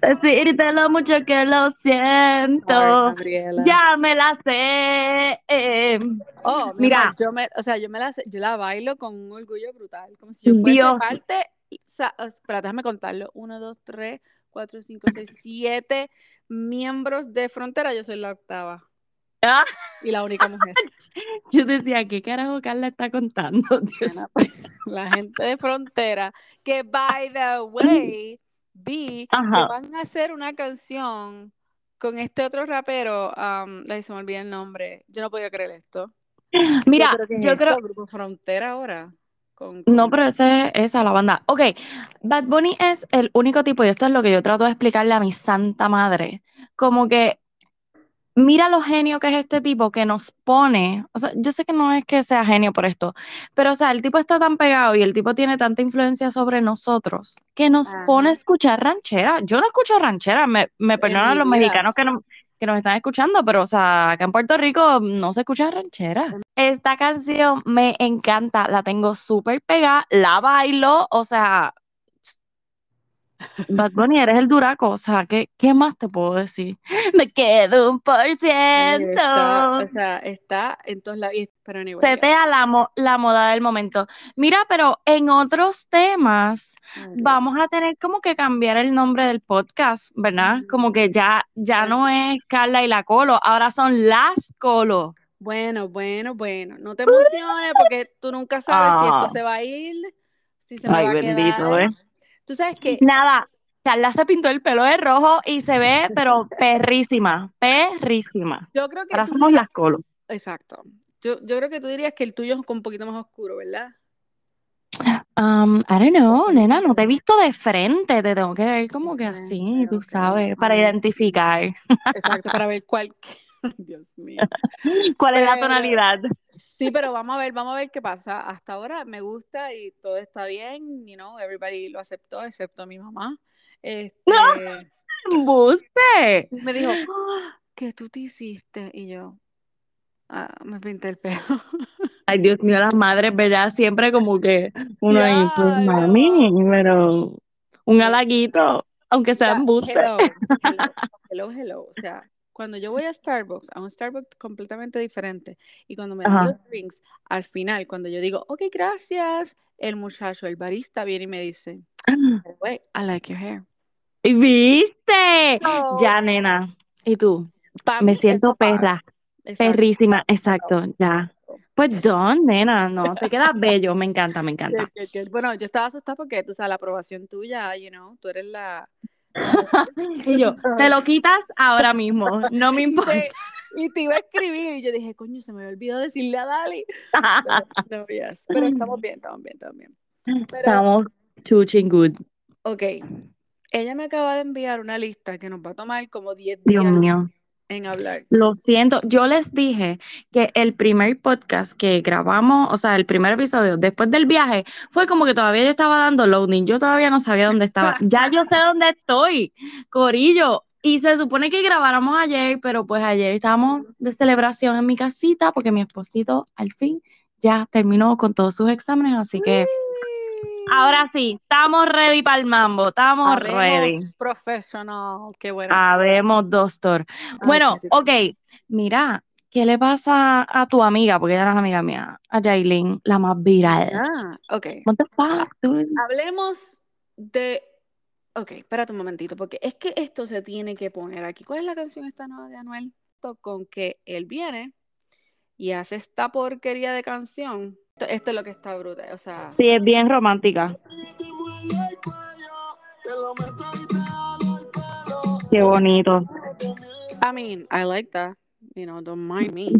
Decirte lo mucho que lo siento. ya me la sé. Oh, mira, yo me, o sea, yo me la yo la bailo con un orgullo brutal, como si yo fuese parte, espera, déjame contarlo, uno, dos, tres, cuatro, cinco, seis, siete miembros de Frontera, yo soy la octava. Ah. Y la única mujer. Yo decía, ¿qué carajo Carla está contando? Pues, la gente de Frontera, que by the way, vi que van a hacer una canción con este otro rapero, um, se me olvida el nombre, yo no podía creer esto. Mira, yo creo, que Grupo Frontera ahora. No, pero esa es la banda. Ok, Bad Bunny es el único tipo, y esto es lo que yo trato de explicarle a mi santa madre, como que mira lo genio que es este tipo que nos pone, o sea, yo sé que no es que sea genio por esto, pero o sea, el tipo está tan pegado y el tipo tiene tanta influencia sobre nosotros que nos pone a escuchar ranchera. Yo no escucho ranchera, me, me perdonan los mexicanos que, no, que nos están escuchando, pero o sea, acá en Puerto Rico no se escucha ranchera. Esta canción me encanta, la tengo súper pegada, la bailo, o sea, Bad Bunny, eres el duraco, o sea, ¿qué, ¿qué, más te puedo decir? Me quedo un por ciento. o sea, está en todos lados. Pero Se te da la, la moda del momento. Mira, pero en otros temas vamos a tener como que cambiar el nombre del podcast, ¿verdad? Como que ya, ya no es Carla y la Colo, ahora son las Colo. Bueno, bueno, bueno, no te emociones porque tú nunca sabes si esto ah. se va a ir, si se me va a bendito, ¿eh? Tú sabes que. Nada, Carla se pintó el pelo de rojo y se ve, pero perrísima, perrísima. Yo creo que. Ahora somos las colos. Exacto. Yo, yo creo que tú dirías que el tuyo es un poquito más oscuro, ¿verdad? Um, I don't know, nena, no te he visto de frente, te tengo que ver como que así, tú sabes, para identificar. Exacto, para ver cuál. Dios mío. ¿Cuál es la tonalidad? Sí, pero vamos a ver, vamos a ver qué pasa. Hasta ahora me gusta y todo está bien, you know, everybody lo aceptó, excepto mi mamá. Este, ¡No! ¡Buste! Me dijo, ¡Ah! ¿qué tú te hiciste? Y yo, ah, me pinté el pelo. Ay, Dios mío, las madres, ¿verdad? Siempre como que uno ahí, pues mami, pero un halaguito, aunque sea embuste. Hello, hello, hello, o sea, cuando yo voy a Starbucks, a un Starbucks completamente diferente, y cuando me dan los drinks, al final, cuando yo digo, ok, gracias, el muchacho, el barista viene y me dice, wait, I like your hair. ¿Viste? ya, nena. ¿Y tú? Me siento perra. Perrísima, exacto, ya. Pues don, nena, no, te queda bello, me encanta, me encanta. Bueno, yo estaba asustada porque, tú sabes, la aprobación tuya, you know, tú eres la, y yo, te lo quitas ahora mismo, no me importa. Y te, iba a escribir y yo dije, coño, se me olvidó decirle a Dali. Pero, estamos bien, estamos bien, estamos bien. estamos chuching good. Ok. Ella me acaba de enviar una lista que nos va a tomar como 10 días. Dios mío en hablar. Lo siento, yo les dije que el primer podcast que grabamos, o sea, el primer episodio después del viaje, fue como que todavía yo estaba dando loading, yo todavía no sabía dónde estaba. ya yo sé dónde estoy, Corillo. Y se supone que grabáramos ayer, pero pues ayer estábamos de celebración en mi casita porque mi esposito al fin ya terminó con todos sus exámenes, así que... Ahora sí, estamos ready para el mambo, estamos ready. Profesional, qué bueno. Habemos doctor. Bueno, ok, mira, ¿qué le pasa a tu amiga? Porque ella es amiga mía, a Jailin, la más viral. Ah, ok. What the fuck, Hablemos de. Ok, espérate un momentito, porque es que esto se tiene que poner aquí. ¿Cuál es la canción esta nueva de Anuel? Con que él viene y hace esta porquería de canción esto, es lo que está brutal, o sea. Sí, es bien romántica. Qué bonito. I mean, I like that. You know, don't mind me.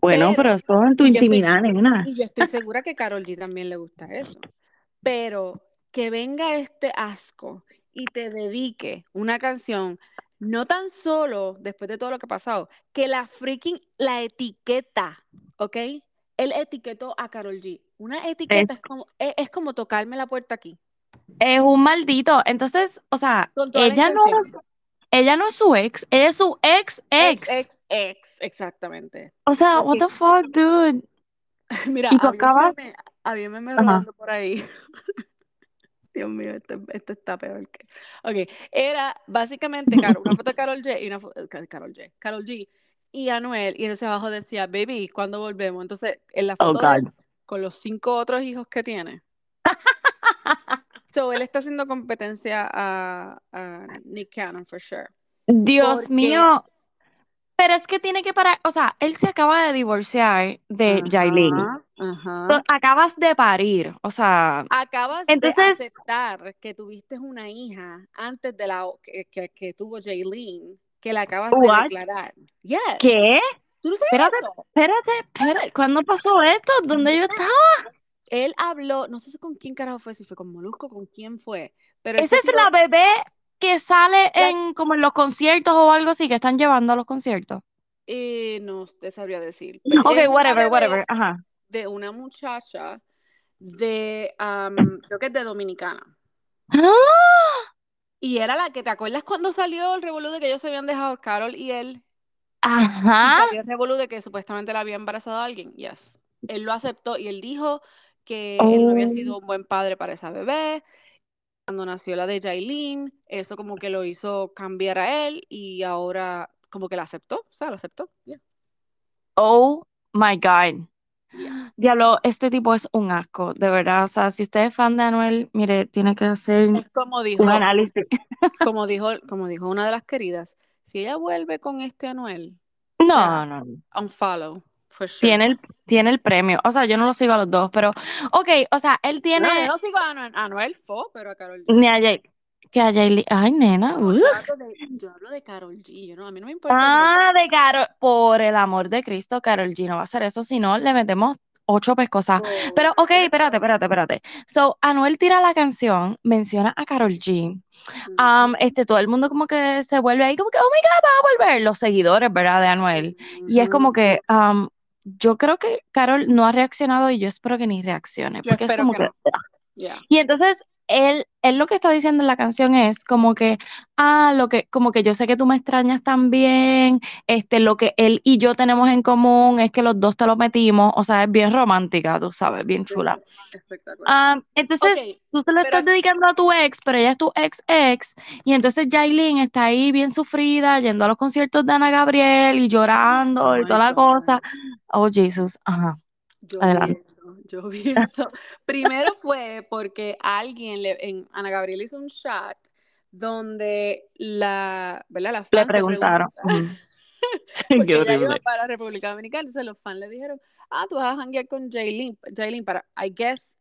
Bueno, pero, eso es tu intimidad, nena. Y yo estoy segura que Carol G también le gusta eso. Pero que venga este asco y te dedique una canción, no tan solo después de todo lo que ha pasado, que la freaking, la etiqueta, ¿ok? Él etiquetó a Carol G. Una etiqueta es, como, es, como tocarme la puerta aquí. Es un maldito. Entonces, o sea, ella no, es, ella no es su ex, ella es su ex ex. Ex, ex, exactamente. O sea, what the fuck, dude. Mira, ¿Y tú acabas? me robando por ahí. Dios mío, esto, esto está peor que. Ok, era básicamente Carol, una foto de Carol G y una foto de Carol G, Carol G y Anuel, y entonces abajo decía, baby, ¿cuándo volvemos? Entonces, en la Oh, foto de él, God. con los cinco otros hijos que tiene. So, él está haciendo competencia a, a Nick Cannon, for sure. Dios Porque- mío. Pero es que tiene que parar, o sea, él se acaba de divorciar de. So, Acabas de parir, o sea, Acabas Entonces- de aceptar que tuviste una hija antes de la que, que, que tuvo Jaylene, que la acabas de declarar. Yes. ¿qué? ¿Tú no sabes Espérate, eso? espérate, espérate, ¿cuándo pasó esto? ¿Dónde yo estaba? Él habló, no sé si con quién carajo fue, si fue con Molusco, con quién fue, pero Esa es tiró- la bebé que sale en como en los conciertos o algo así, que están llevando a los conciertos. eh, no te sabría decir. pero Ok, whatever, whatever, ajá. De una muchacha de, am, creo que es de Dominicana. ¡Ah! Y era la que, ¿te acuerdas cuando salió el revolú de que ellos se habían dejado Carol y él? Y Ajá. salió el revolú de que supuestamente la había embarazado a alguien. Yes. Él lo aceptó y él dijo que él no había Oh. sido un buen padre para esa bebé. Cuando nació la de Jailin, eso como que lo hizo cambiar a él y ahora como que la aceptó. O sea, lo aceptó. Yeah. Oh my God. Yeah. Diablo, este tipo es un asco, de verdad. O sea, si usted es fan de Anuel, mire, tiene que hacer como dijo, un análisis. como dijo, como dijo una de las queridas, si ella vuelve con este Anuel, No, sea, no, no. unfollow, sure. Tiene el, tiene el premio. O sea, yo no lo sigo a los dos, pero, ok, o sea, él tiene No, yo no sigo a Anuel, Anuel Fo, pero a Carol ni a Jay, que a Jaylee. Ay, nena. Yo, hablo de, yo hablo de Carol G. Yo no, a mí no me importa. Ah, de Carol. Por el amor de Cristo, Carol G no va a hacer eso, si no, le metemos ocho pescosas. Pero, ok, espérate, espérate, espérate. So, Anuel tira la canción, menciona a Carol G. Um, este, todo el mundo como que se vuelve ahí como que, oh my God, va a volver. Los seguidores, ¿verdad? De Anuel. Y es como que, um, yo creo que Carol no ha reaccionado y yo espero que ni reaccione. Porque es como que que, no. Yeah. y entonces él, él lo que está diciendo en la canción es como que, ah, lo que, como que yo sé que tú me extrañas también, este, lo que él y yo tenemos en común es que los dos te lo metimos, o sea, es bien romántica, tú sabes, bien chula. Espectacular. Ah, entonces, tú se lo pero estás dedicando a tu ex, pero ella es tu ex ex, y entonces Jailin está ahí bien sufrida, yendo a los conciertos de Ana Gabriel y llorando Oh y toda la cosa. Oh, Jesus, ajá. Yo Adelante. Yo vi eso. Primero fue porque alguien, le, en Ana Gabriel hizo un chat donde la, ¿verdad? La Le preguntaron. Sí, qué ella iba para República Dominicana, entonces los fans le dijeron, ah, tú vas a janguear con Jailin, Jailin para, I guess,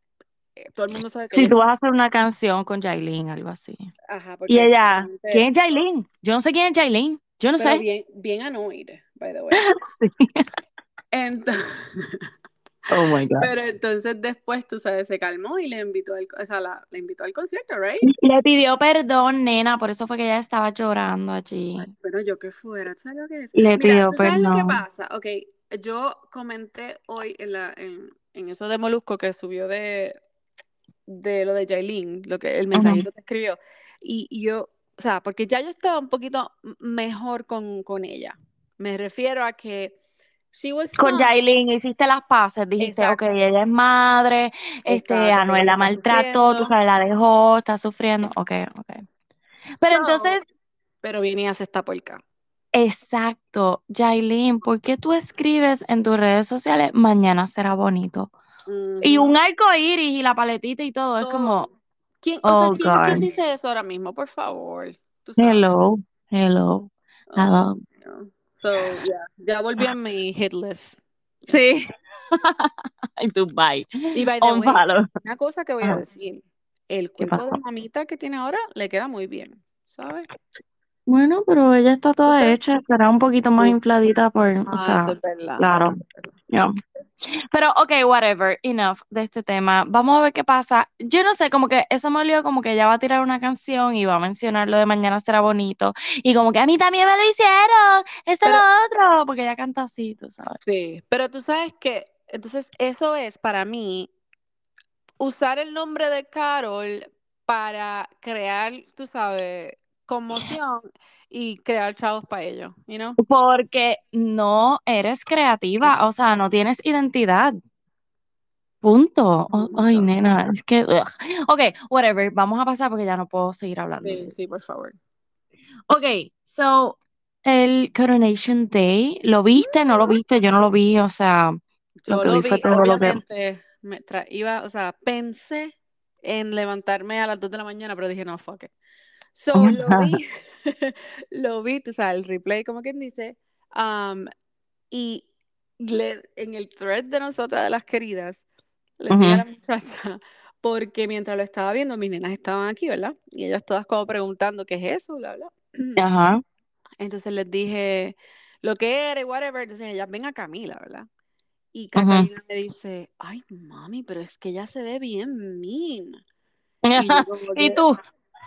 eh, todo el mundo sabe que Si ella tú vas a hacer una canción con Jailin, algo así. ajá, Y porque ella, supuestamente- ¿quién es Jailin? Yo no sé quién es Jailin. Yo no pero sé. bien, bien annoyed, by the way. Sí. Entonces, Oh my God. pero entonces después, tú sabes, se calmó y le invitó al, o sea, la, la invitó al concierto, right? Le pidió perdón, nena, por eso fue que ella estaba llorando allí. Pero yo que fuera, ¿tú ¿sabes lo que es? Le Mira, pidió ¿tú sabes lo que perdón. pasa? Ok, yo comenté hoy en, la, en, en eso de Molusco que subió de, de lo de Jailin, lo que el mensajito que escribió, y, y yo, o sea, porque ya yo estaba un poquito mejor con, con ella. Me refiero a que she was Con. Jailin hiciste las paces, dijiste, Exacto. ok, ella es madre, este, Exacto, Anuel la maltrató, tú sabes, la dejó, está sufriendo, ok, ok. Pero entonces, Pero hace esta puerca. exacto, Jailin, ¿por qué tú escribes en tus redes sociales, mañana será bonito? Y Ujú. un arco iris y la paletita y todo, es como. ¿Quién, o sea, oh ¿quién, quién God, dice eso ahora mismo? Por favor. Hello, hello, Oh. So, yeah, ya volví a mi hit list. Sí. Tú, bye. Y by the way, una cosa que voy a decir, el ¿Qué cuerpo de mamita que tiene ahora le queda muy bien, ¿sabes? Bueno, pero ella está toda hecha, estará un poquito más infladita por, o Ah, sea, es verdad. claro. Pero, ok, whatever, enough de este tema. Vamos a ver qué pasa. Yo no sé, como que eso me olió como que ella va a tirar una canción y va a mencionar lo de mañana será bonito. Y como que a mí también me lo hicieron, esto Pero- lo otro, porque ella canta así, tú sabes. Sí, pero tú sabes que, entonces eso es para mí usar el nombre de Carol para crear, tú sabes, conmoción y crear chavos para ellos, you know? Porque no eres creativa, o sea, no tienes identidad. punto. Un Oh, ay, nena, es que. ugh. Ok, whatever. Vamos a pasar porque ya no puedo seguir hablando. Sí, sí, por favor. Ok, so, el Coronation Day, ¿lo viste? ¿No lo viste? Yo no lo vi, o sea, Yo lo que lo vi fue vi, todo lo que. me iba, o sea, pensé en levantarme a las 2 de la mañana, pero dije, no, fuck it. So, lo vi, lo vi, tú sabes, el replay, como quien dice, um, y le- en el thread de nosotras, de las queridas, le dije a la muchacha, porque mientras lo estaba viendo, mis nenas estaban aquí, ¿verdad? Y ellas todas como preguntando, ¿qué es eso? Bla, bla. Ajá. Entonces les dije lo que era y whatever. Entonces ellas ven a Camila, ¿verdad? Y Catalina me dice, ay, mami, pero es que ella se ve bien mean. Y yo como ¿Y que, tú?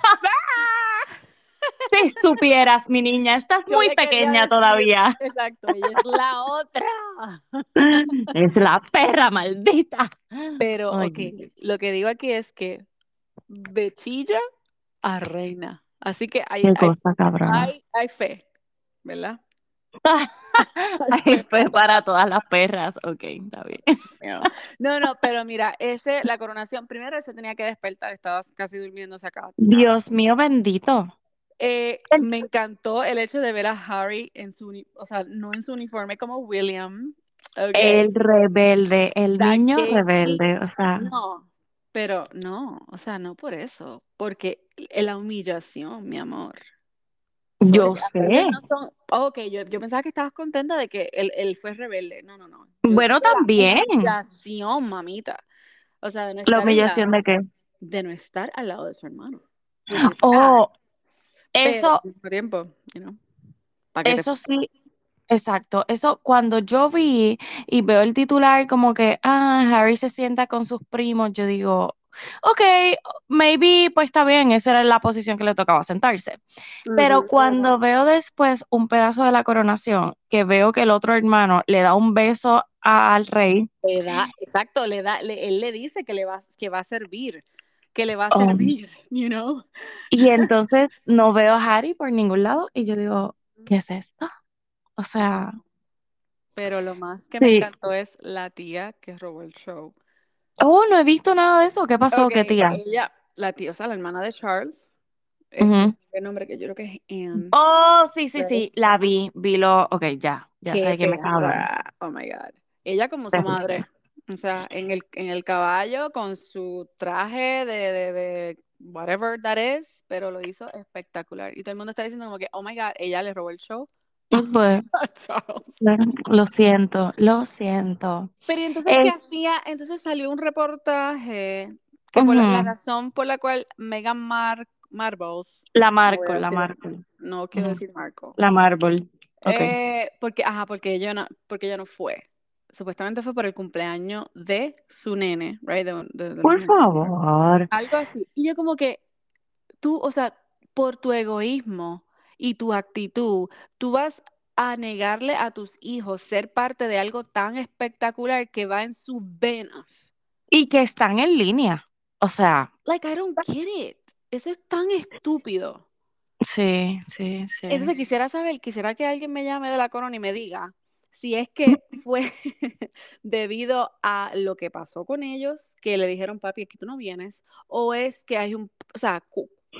Si supieras, mi niña, estás Yo muy pequeña decir, todavía. Exacto, ella es la otra. Es la perra maldita. Pero, Ay, ok, lo que digo aquí es que de chilla a reina. Así que hay, Qué hay, cosa, hay, hay fe, ¿verdad? Ay, fue para todas las perras. Ok, está bien. No, no, pero mira, ese, la coronación, primero él se tenía que despertar, estaba casi durmiendo, se acaba. Dios mío bendito. Eh, me encantó el hecho de ver a Harry en su, o sea, no en su uniforme como William. ok, El rebelde, el that niño rebelde, o sea, No, pero no, o sea, no por eso, porque la humillación, mi amor. Yo sé. no son- ok, yo, yo pensaba que estabas contenta de que él, él fue rebelde. No, no, no. Yo Bueno, dije la también. humillación, mamita. O sea, de no estar La humillación de que, de no estar al lado de su hermano. Sad, oh, pero eso, tiempo, you know, ¿para qué te eso sí, exacto. Eso cuando yo vi y veo el titular como que, ah, Harry se sienta con sus primos, yo digo, ok, maybe, pues está bien, esa era la posición que le tocaba sentarse. Pero cuando veo después un pedazo de la coronación, que veo que el otro hermano le da un beso al rey, Le da, exacto, le da, le- él le dice que le va, que va a servir, que le va a Oh. servir, you know. y entonces no veo a Harry por ningún lado y yo digo, ¿qué es esto? O sea, Pero lo más que me sí. encantó es la tía que robó el show. Oh, no he visto nada de eso. ¿Qué pasó? Ok, ¿Qué tía? ella, la tía, o sea, la hermana de Charles, este, Ujú. ¿qué nombre que yo creo que es Anne. Oh, sí, sí, Right. sí, la vi, vi lo, ok, ya, ya sé Qué de quién me estás hablando. Oh my God. Ella como su madre. O sea, en el, en el caballo con su traje de, de, de whatever that is, pero lo hizo espectacular. Y todo el mundo está diciendo como que, oh my God, ella le robó el show Pues, lo siento, lo siento. Pero ¿y entonces, ¿qué Eh, hacía? Entonces salió un reportaje que por la, la ujú, razón por la cual Meghan Mar Marbles, La Markle, la Markle, no quiero ujú, decir Marco, la Marble, ok. Eh, porque, ajá, porque ella no, porque ella no fue. Supuestamente fue por el cumpleaños de su nene, right? De, de- de Por favor. Algo así. Y yo como que tú, o sea, por tu egoísmo y tu actitud, tú vas a negarle a tus hijos ser parte de algo tan espectacular que va en sus venas. Y que están en línea. O sea, Like, I don't get it. Eso es tan estúpido. sí, sí, sí. Entonces quisiera saber, quisiera que alguien me llame de la corona y me diga si es que fue debido a lo que pasó con ellos, que le dijeron, papi, aquí tú no vienes, o es que hay un, o sea,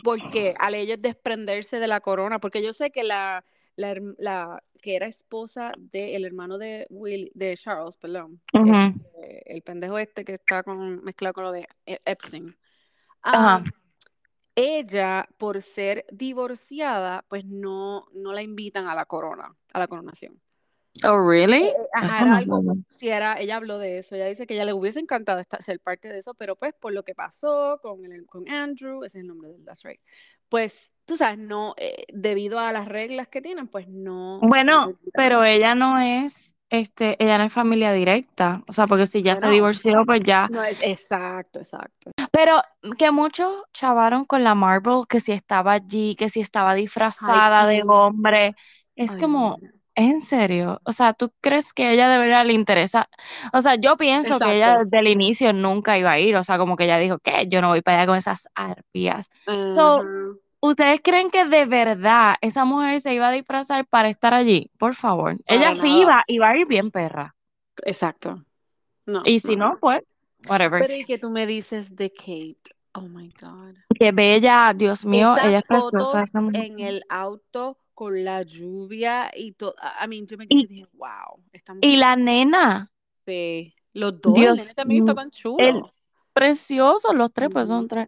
porque al ellos desprenderse de la corona, porque yo sé que la, la, que era esposa del hermano de Will, de Charles, perdón, el pendejo este que está con, mezclado con lo de E- Epstein. Ah, ella, por ser divorciada, pues no, no la invitan a la corona, a la coronación. Oh, really? Eh, eh, ajá, era algo, si era, ella habló de eso, ella dice que ella le hubiese encantado estar- ser parte de eso, pero pues por lo que pasó con, el, con Andrew, ese es el nombre del that's right, pues tú sabes, no, eh, debido a las reglas que tienen, pues no, no Bueno, pero ella no es, este, ella no es familia directa. O sea, porque si ya se divorció, pues ya. no es exacto, exacto. Pero que muchos chavaron con la Marble, que si estaba allí, que si estaba disfrazada de Ay, hombre. Es ay, como. ¿Es en serio? O sea, ¿tú crees que ella de verdad le interesa? O sea, yo pienso que ella desde el inicio nunca iba a ir. O sea, como que ella dijo, ¿qué? Yo no voy para allá con esas arpías. So. ¿ustedes creen que de verdad esa mujer se iba a disfrazar para estar allí? Por favor. Ella sí iba, iba a ir bien perra. Exacto. No, Y si no. no, pues, whatever. Pero y que tú me dices de Kate. Oh my God. Qué bella, Dios mío, Esas ella es preciosa. esa mujer. en el auto con la lluvia y todo. I mean, yo me quedé y dije, wow. Y la nena, Sí. Los dos, Dios el nene también estaban chulos. el- preciosos los tres, pues son tres.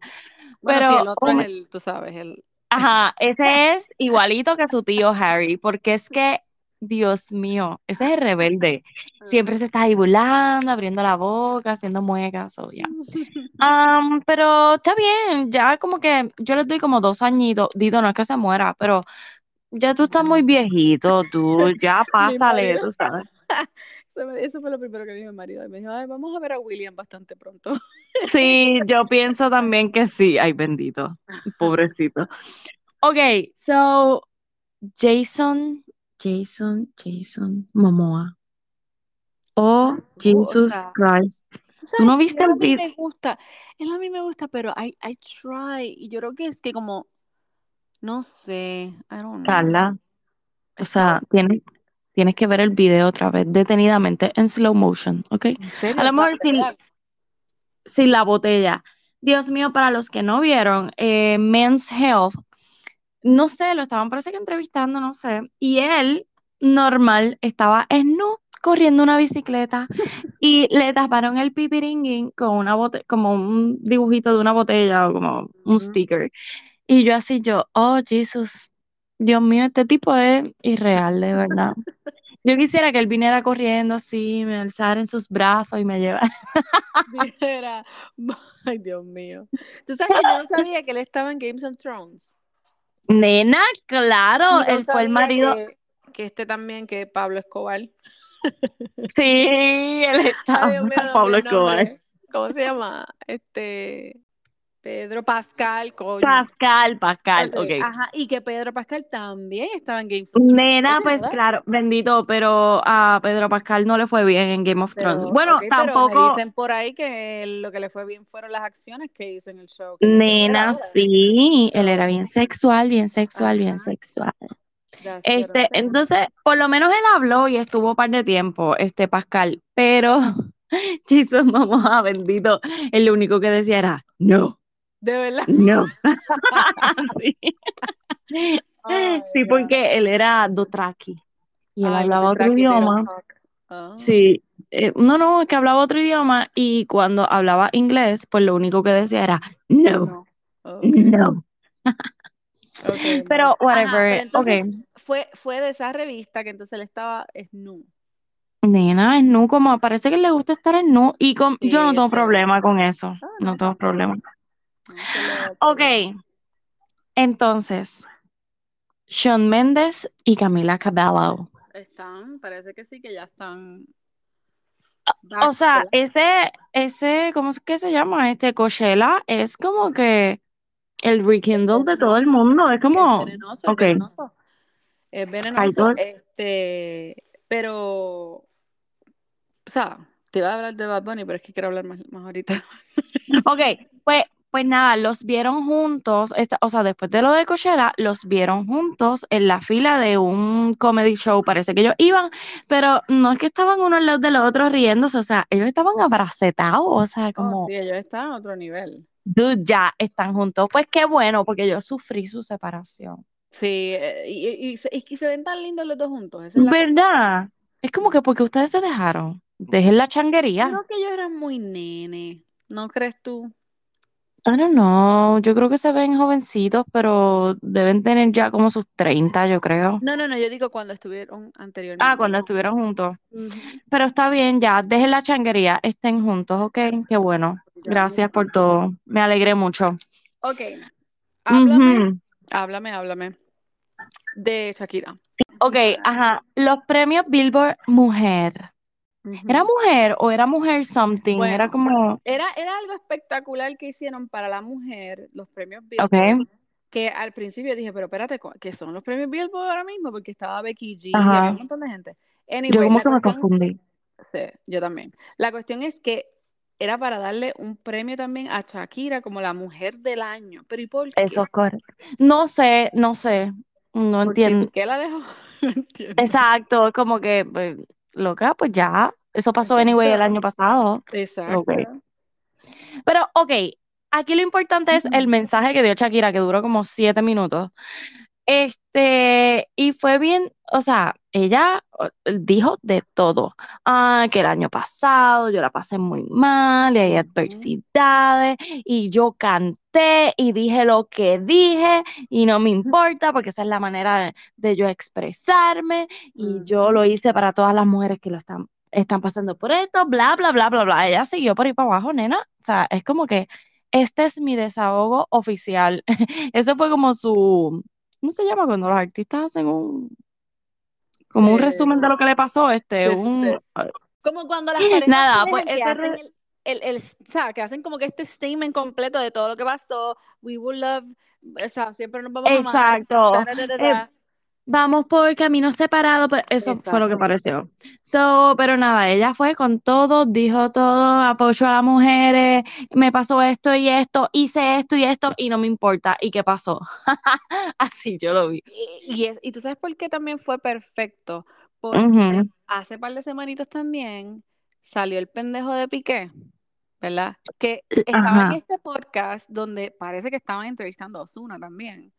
Bueno, pero, sí, el otro oh es el, tú sabes, el. Ajá, ese es igualito que su tío Harry, porque es que, Dios mío, ese es el rebelde. Siempre se está ahí burlando, abriendo la boca, haciendo muecas, o ya. Pero está bien, ya como que yo les doy como dos añitos, Dito, no es que se muera, pero ya tú estás muy viejito, tú, ya pásale, tú sabes. Eso fue lo primero que dijo mi marido. Y me dijo, Ay, vamos a ver a William bastante pronto. Sí, yo pienso también que sí. Ay, bendito, pobrecito. Ok, so Jason, Jason, Jason Momoa. Oh, Jesus. Christ. ¿Tú ¿Tú no viste el a mí video? me gusta, él a mí me gusta, pero I, I try. Y yo creo que es que como, no sé, I don't know. Carla, o sea, tienes, tienes que ver el video otra vez detenidamente en slow motion, ¿ok? A lo mejor sin, sin la botella. Dios mío, para los que no vieron, eh, Men's Health, no sé, lo estaban parece que entrevistando, no sé, y él, normal, estaba nu corriendo una bicicleta y le taparon el pipiringuín con una bote como un dibujito de una botella o como un sticker. Y yo así, yo, oh, Jesús, Dios mío, este tipo es irreal, de verdad. Yo quisiera que él viniera corriendo así, me alzara en sus brazos y me llevara. Ay Dios mío. Tú sabes que yo no sabía que él estaba en Games of Thrones. Nena, claro, él fue el marido. que, que este también, que Pablo Escobar. Sí, él está Ay, Dios mío, no, Pablo. Escobar. ¿Cómo se llama? Este Pedro Pascal, coño. Pascal, Pascal, Ok. Ajá, y que Pedro Pascal también estaba en Games of Thrones. Nena, pues ¿verdad? claro, bendito, pero a Pedro Pascal no le fue bien en Game of Thrones. Pero, Bueno, ok, pero me tampoco, dicen por ahí que lo que le fue bien fueron las acciones que hizo en el show. nena, sí, él era bien sexual, bien sexual, bien sexual. that's Este, entonces, por lo menos él habló y estuvo un par de tiempo, este Pascal, pero Jesús, mamá, bendito, lo único que decía era, no, De verdad. no. Sí. Ay, Sí, porque él era Dothraki y él Ay, hablaba otro idioma. Ah. Sí, eh, no, no, es que hablaba otro idioma y cuando hablaba inglés, pues lo único que decía era no, No. Pero. Ajá, whatever, pero entonces ok. fue, fue de esa revista que entonces él estaba snu. Nena, es nu, como parece que le gusta estar en nu y con, yo no tengo problema con eso, Ah, no tengo problema. Ok, entonces, Shawn Mendes y Camila Cabello. Están, parece que sí, que ya están O back, sea, ¿verdad? ese, ese, ¿cómo es que se llama? Este Coachella es como que el Es rekindle de todo el mundo, es Es como, venenoso, es ok, venenoso. Es venenoso, este, pero, o sea, te iba a hablar de Bad Bunny, pero es que quiero hablar más, más ahorita. ok, pues, pues nada, los vieron juntos, esta- o sea, después de lo de Coachella, los vieron juntos en la fila de un comedy show, parece que ellos iban, pero no es que estaban uno al lado del otro riéndose, o sea, ellos estaban abracetados, o sea, Oh, como, sí, ellos están a otro nivel. dude, ya están juntos, pues qué bueno, porque yo sufrí su separación. Sí, eh, y, y, y se, y que se ven tan lindos los dos juntos, esa es la cosa. ¿Verdad? Es como que porque ustedes se dejaron. Dejen la changuería. creo que ellos eran muy nene, ¿no crees tú? I don't know. Yo creo que se ven jovencitos, pero deben tener ya como sus 30, yo creo. No, no, no, yo digo cuando estuvieron Ah, anteriormente. cuando estuvieron juntos. Pero está bien, ya. Dejen la changuería. Estén juntos, ¿ok? Qué bueno. Gracias por todo. Me alegré mucho. Ok, háblame, háblame, háblame de Shakira. Ok, ajá. Los premios Billboard Mujer. ¿Era mujer o era mujer something? Era como. era, era algo espectacular que hicieron para la mujer, los premios Billboard, Ok. que al principio dije, pero espérate, ¿cu- ¿qué son los premios Billboard ahora mismo? Porque estaba Becky G, había Ajá. un montón de gente. Yo Anyway, como la que me confundí. sí, yo también. La cuestión es que era para darle un premio también a Shakira como la mujer del año. ¿Pero y por Eso qué? es correcto. No sé, no sé. No entiendo. ¿Por qué la dejó? No entiendo. Exacto, como que, pues, loca, pues ya. Eso pasó anyway el año pasado. Exacto. Pero, ok, aquí lo importante es el mensaje que dio Shakira, que duró como siete minutos. Este, y fue bien, o sea, ella dijo de todo. Ah, que el año pasado yo la pasé muy mal, y hay adversidades, y yo canté y dije lo que dije, y no me importa, porque esa es la manera de, yo expresarme, y yo lo hice para todas las mujeres que lo están, están pasando por esto, bla, bla, bla, bla, bla. Ella siguió por ahí para abajo, nena. O sea, es como que este es mi desahogo oficial. Eso fue como su ¿cómo se llama cuando los artistas hacen un como un resumen de lo que le pasó? Este, un como cuando las parejas Nada, pues que hacen el, el, o sea, que hacen como que este statement completo de todo lo que pasó, we will love, o sea, siempre nos vamos a amar. Exacto vamos por camino separado, pues eso fue lo que pareció. So, pero nada, ella fue con todo, dijo todo, apoyó a las mujeres, me pasó esto y esto, hice esto y esto y no me importa. ¿Y qué pasó? Así yo lo vi. Y, es, y tú sabes por qué también fue perfecto, porque hace par de semanitas también salió el pendejo de Piqué. ¿Verdad? Que estaba en este podcast donde parece que estaban entrevistando a Osuna también.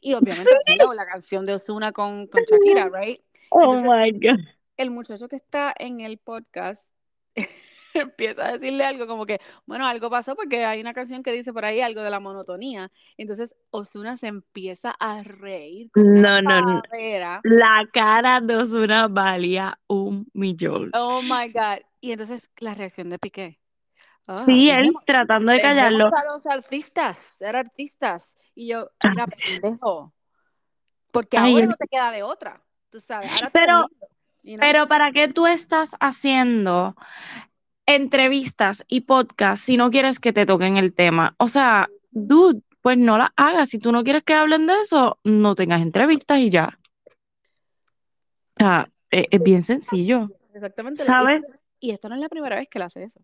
Y obviamente la canción de Osuna con, con Shakira, right? Oh my God. El muchacho que está en el podcast empieza a decirle algo como que, bueno, algo pasó porque hay una canción que dice por ahí algo de la monotonía. Entonces Osuna se empieza a reír. no, no, no. La cara de Osuna valía un millón. Oh my God. Y entonces la reacción de Piqué. Sí, él tratando de callarlo. A los artistas, ser artistas. Y yo, mira, pendejo. Porque ahora no te queda de otra. Tú sabes, pero, pero ¿para qué tú estás haciendo entrevistas y podcasts si no quieres que te toquen el tema? O sea, dude, pues no la hagas. Si tú no quieres que hablen de eso, no tengas entrevistas y ya. O sea, e, es, bien sencillo. Exactamente. ¿Sabes? Y esto no es la primera vez que él hace eso.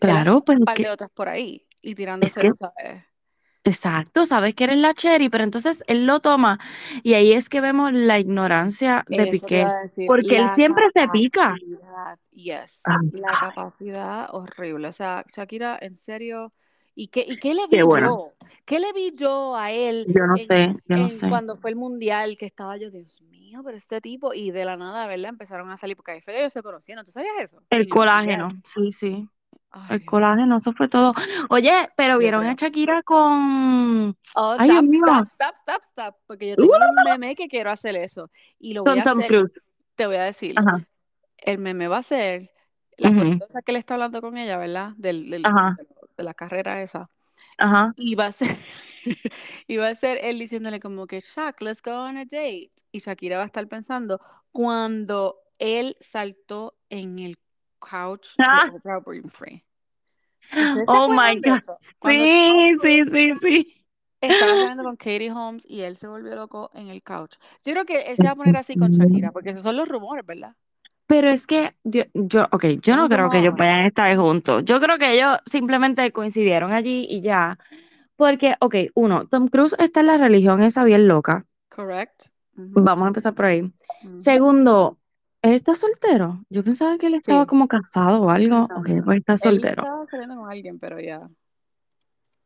Claro, pues. Un par de otras por ahí y tirándose, ¿sabes? Exacto, sabes que eres la cherry, pero entonces él lo toma y ahí es que vemos la ignorancia de Piqué, porque él siempre se pica. Yes, la capacidad horrible. O sea, Shakira, en serio, ¿y qué, y qué le vi yo? ¿Qué le vi yo a él? Yo no sé, yo no sé. Cuando fue el mundial, que estaba yo, Dios mío, pero este tipo, y de la nada, ¿verdad? Empezaron a salir, porque ahí fue ellos se conocieron, ¿tú sabías eso? El colágeno, sí, sí el colágeno, eso fue todo. Oye, pero vieron a Shakira con. Oh, Ay, stop, stop, stop, stop, stop, porque yo tengo un meme que quiero hacer eso. Y lo voy a Tom hacer. Cruise. Te voy a decir. El meme va a ser la uh esa que le está hablando con ella, ¿verdad? Del, del de, la carrera esa. Ajá. Y va a ser. y va a ser él diciéndole como que, Shak, let's go on a date. Y Shakira va a estar pensando cuando él saltó en el couch de ah. Oprah Winfrey. Oh my God. Sí, sí, sí, sí. Estaba hablando con Katie Holmes y él se volvió loco en el couch. Yo creo que él se va a poner así con Shakira, porque esos son los rumores, ¿verdad? Pero es que yo, yo ok, yo no creo que ellos vayan a estar juntos. Yo creo que ellos simplemente coincidieron allí y ya. Porque, ok, uno, Tom Cruise está en la religión esa bien loca. Correct. Vamos a empezar por ahí. Segundo, ¿Él está soltero? Yo pensaba que él estaba como casado o algo. ok, pues está soltero. Él estaba saliendo con alguien, pero ya.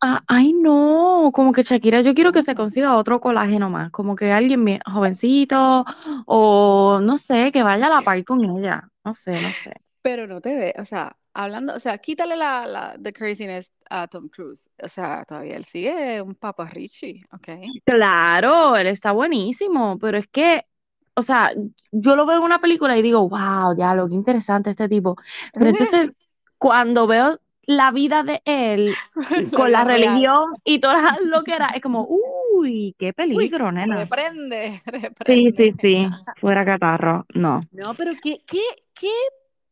Ah, ay, no, como que Shakira, yo quiero que se consiga otro colágeno más, como que alguien bien jovencito o no sé, que vaya a la par con ella, no sé, no sé. Pero no te ve, o sea, hablando, o sea, quítale la, la the craziness a Tom Cruise, o sea, todavía él sigue un papa Richie, ¿ok? Claro, él está buenísimo, pero es que o sea, yo lo veo en una película y digo, wow, ya lo que interesante este tipo. Pero entonces, cuando veo la vida de él con la, religión y todas lo que era, es como, uy, qué peligro, nena. Reprende, reprende. Sí, sí, sí, fuera catarro, no. No, pero qué, qué, qué,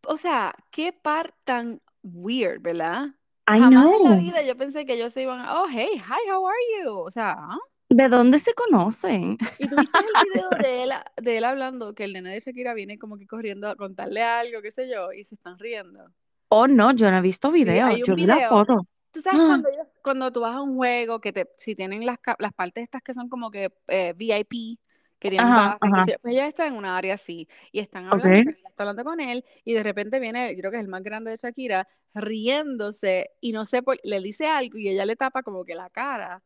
o sea, qué par tan weird, ¿verdad? I Jamás en la vida yo pensé que ellos se iban, oh, hey, hi, how are you? O sea, ¿ah? ¿De dónde se conocen? Y tuviste el video de él, de él hablando que el nene de Shakira viene como que corriendo a contarle algo, qué sé yo, y se están riendo. Oh, no, yo no he visto video, yo vi la foto. Tú sabes cuando, cuando tú vas a un juego que te, si tienen las, las partes estas que son como que eh, VIP, que tienen Ajá, base, que ajá. se- pues ella está en una área así, y están hablando, Shakira está hablando con él, y de repente viene, yo creo que es el más grande de Shakira, riéndose, y no sé, por, le dice algo, y ella le tapa como que la cara.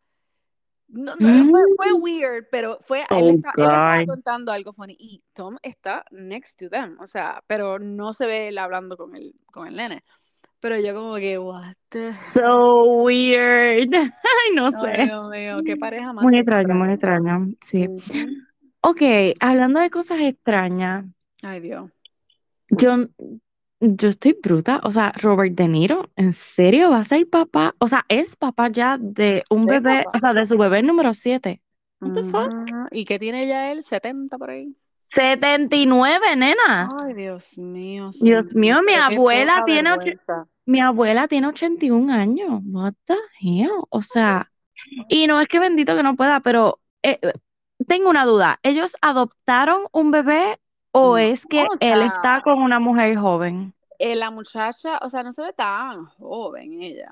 No, no, fue, fue Mm. weird, pero fue, él, Oh, está, él estaba God. contando algo funny, y Tom está next to them, o sea, pero no se ve él hablando con el, con el nene. Pero yo como que, what the... So weird. Ay, no Ay, sé. Dios mío, qué pareja más Muy extraño, muy extraño. Sí. Ujú. Ok, hablando de cosas extrañas, Ay, Dios. yo, yo estoy bruta. O sea, Robert De Niro, ¿en serio va a ser papá? O sea, es papá ya de un bebé, papá. o sea, de su bebé número 7. What the fuck? Ujú. ¿Y qué tiene ya él? ¿70 por ahí? 79, nena. Ay, Dios mío. Dios mío, mi abuela tiene. Mi abuela tiene 81 años. What the hell? O sea, y no es que bendito que no pueda, pero eh, eh, tengo una duda. ¿Ellos adoptaron un bebé o es que o él está con una mujer joven? eh, la muchacha, o sea, no se ve tan joven ella.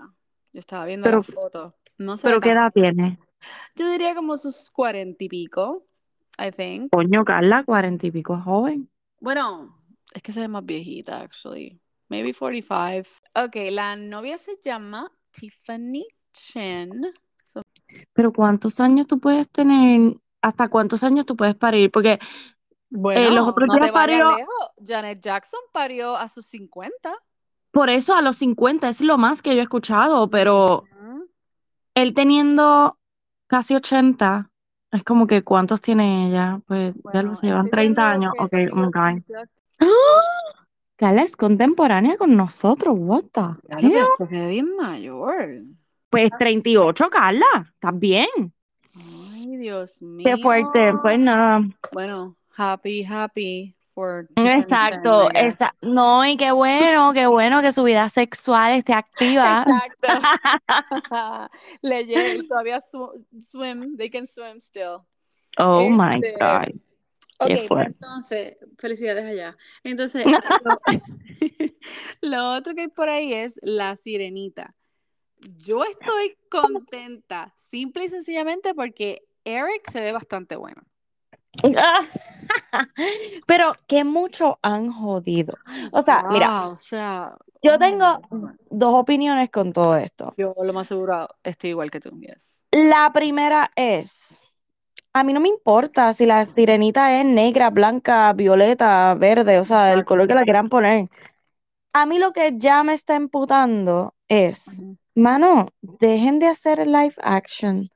Yo estaba viendo Pero. No se ve pero ¿qué tan. edad tiene? Yo diría como sus cuarenta y pico, I think. Coño, Carla, cuarenta y pico es joven. Bueno, es que se ve más viejita, actually. Maybe 45. Ok, la novia se llama Tiffany Chen. So- Pero ¿cuántos años tú puedes tener? ¿Hasta cuántos años tú puedes parir? Porque Bueno, eh, los otros no días parió, lejos. Janet Jackson parió a sus 50. por eso a los 50 es lo más que yo he escuchado, pero Ujú. él teniendo casi 80, es como que ¿cuántos tiene ella? Pues ya Bueno, lo se llevan estoy 30 viendo años. Ok, oh my God. ¡Ah! Carla es contemporánea con nosotros, what the Claro, pero se ve bien mayor. Pues 38, Carla, ¿estás bien? Ay, Dios Qué fuerte, pues mío. nada. Bueno, happy, happy for Exacto, esa, no, y qué bueno, qué bueno que su vida sexual esté activa. Exacto. Y todavía su- swim, they can swim still. Oh my Este, God, qué ok, pues fuerte. entonces, felicidades allá. Entonces, lo, lo otro que hay por ahí es la sirenita. Yo estoy contenta, simple y sencillamente porque Eric se ve bastante bueno. Pero que mucho han jodido. O sea, mira, wow, o sea, yo tengo dos opiniones con todo esto. Yo lo más seguro estoy igual que tú, yes. La primera es, a mí no me importa si la sirenita es negra, blanca, violeta, verde, o sea, el color que la quieran poner. A mí lo que ya me está emputando es, mano, dejen de hacer live action.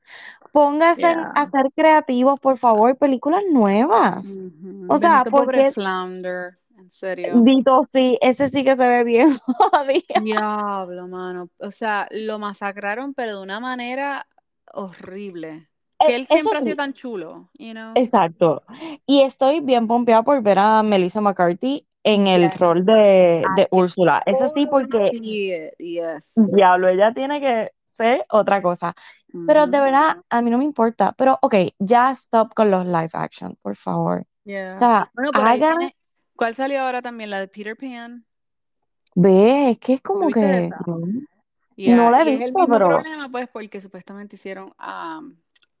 Pónganse Yeah. a ser creativos, por favor, películas nuevas. O sea, porque Flounder, en serio. Dito sí, ese sí que se ve bien jodido. Diablo, mano. O sea, lo masacraron, pero de una manera horrible. Que él eso siempre ha sido tan chulo, you know? exacto. Y estoy bien pompeada por ver a Melissa McCarthy en el Yes. rol de, de Úrsula. Eso sí, porque, yes. diablo, ella tiene que ser otra cosa. Pero de Ujú. verdad, a mí no me importa. Pero, ok, ya stop con los live action, por favor. O Yeah. sea, Bueno, hagan, viene. ¿Cuál salió ahora también? La de Peter Pan. ve, es que es ¿Tú como que no, Yeah, no la he Y es el visto, mismo pero problema, pues, porque supuestamente hicieron a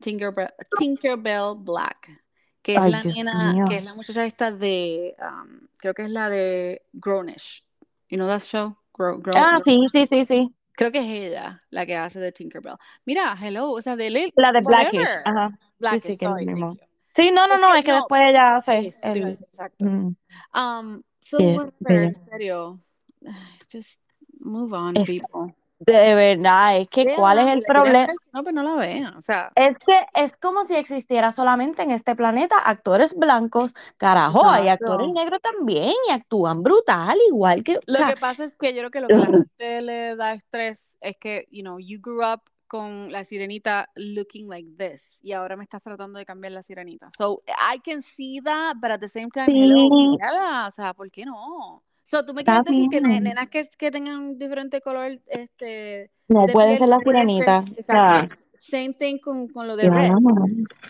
Tinkerbell, Tinkerbell Black, que es ay, la Dios nena, que es la muchacha esta de, um, creo que es la de Grownish. You know that show? Grow, Grow, Ah, Grow- sí, sí, sí, sí. Creo que es ella la que hace de Tinkerbell. Mira, hello, o sea, de Lil, La de Blackish, ajá. Sí, Blackish, sí, que es lo sorry, mismo. Sí, no, no, Es no, que es que no, después ella hace a el... exacto. mm, Um, so whatever, bella. en serio, just move on, Es, people. De verdad, es que ¿cuál es el problema? no, pues no la vean, o sea, Es que es como si existiera solamente en este planeta actores blancos. Carajo, hay actores negros también y actúan brutal, igual que, Lo sea, que pasa es que yo creo que lo que a gente le da estrés es que, you know, you grew up con la sirenita looking like this y ahora me estás tratando de cambiar la sirenita. So, I can see that, but at the same time, sí, o sea, ¿por qué no? So, tú me quieres decir que nenas que, que tengan un diferente color este, No de pueden ser la ser, sirenita. Exacto. Same thing con, con lo de. Red.